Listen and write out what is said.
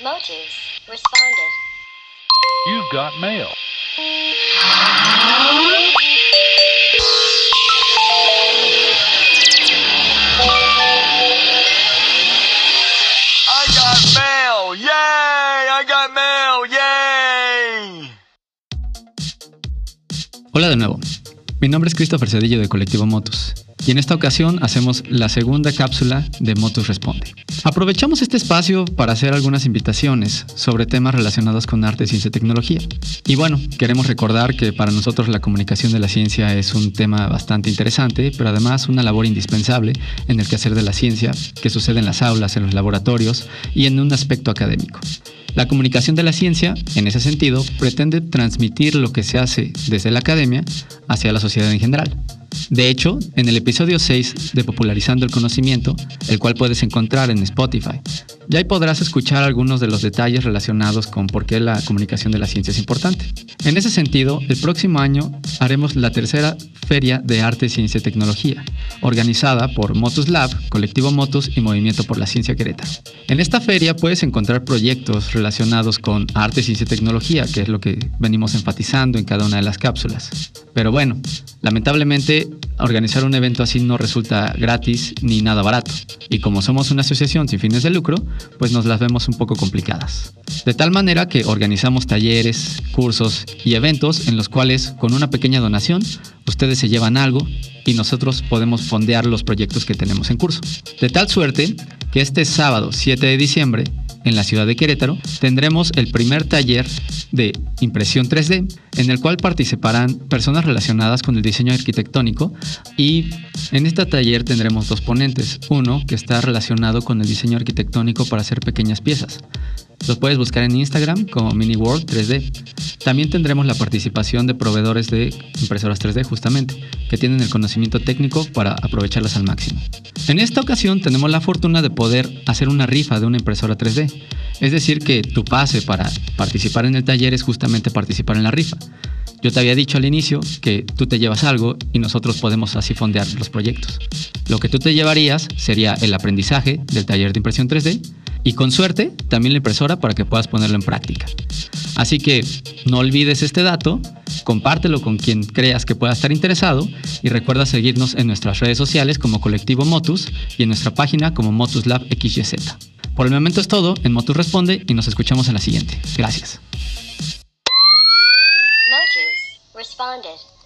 Motus responded. You've got mail. I got mail! Yay! I got mail! Yay! Hola de nuevo. Mi nombre es Christopher Cedillo de Colectivo Motus y en esta ocasión hacemos la segunda cápsula de Motus Responde. Aprovechamos este espacio para hacer algunas invitaciones sobre temas relacionados con arte, ciencia y tecnología. Y bueno, queremos recordar que para nosotros la comunicación de la ciencia es un tema bastante interesante, pero además una labor indispensable en el quehacer de la ciencia que sucede en las aulas, en los laboratorios y en un aspecto académico. La comunicación de la ciencia, en ese sentido, pretende transmitir lo que se hace desde la academia hacia la sociedad en general. De hecho, en el episodio 6 de Popularizando el Conocimiento, el cual puedes encontrar en Spotify, ya ahí podrás escuchar algunos de los detalles relacionados con por qué la comunicación de la ciencia es importante. En ese sentido, el próximo año haremos la tercera Feria de Arte, Ciencia y Tecnología, organizada por Motus Lab, Colectivo Motus y Movimiento por la Ciencia Querétaro. En esta feria puedes encontrar proyectos relacionados con arte, ciencia y tecnología, que es lo que venimos enfatizando en cada una de las cápsulas. Pero bueno, lamentablemente organizar un evento así no resulta gratis ni nada barato. Y como somos una asociación sin fines de lucro, pues nos las vemos un poco complicadas. De tal manera que organizamos talleres, cursos y eventos en los cuales con una pequeña donación ustedes se llevan algo y nosotros podemos fondear los proyectos que tenemos en curso. De tal suerte que este sábado 7 de diciembre en la ciudad de Querétaro, tendremos el primer taller de impresión 3D, en el cual participarán personas relacionadas con el diseño arquitectónico y en este taller tendremos dos ponentes, uno que está relacionado con el diseño arquitectónico para hacer pequeñas piezas. Los puedes buscar en Instagram como Mini World 3D. También tendremos la participación de proveedores de impresoras 3D justamente, que tienen el conocimiento técnico para aprovecharlas al máximo. En esta ocasión tenemos la fortuna de poder hacer una rifa de una impresora 3D. Es decir, que tu pase para participar en el taller es justamente participar en la rifa. Yo te había dicho al inicio que tú te llevas algo y nosotros podemos así fondear los proyectos. Lo que tú te llevarías sería el aprendizaje del taller de impresión 3D y con suerte también la impresora para que puedas ponerlo en práctica. Así que no olvides este dato, compártelo con quien creas que pueda estar interesado y recuerda seguirnos en nuestras redes sociales como Colectivo Motus y en nuestra página como Motus Lab XYZ. Por el momento es todo, en Motus Responde y nos escuchamos en la siguiente. Gracias. Motus.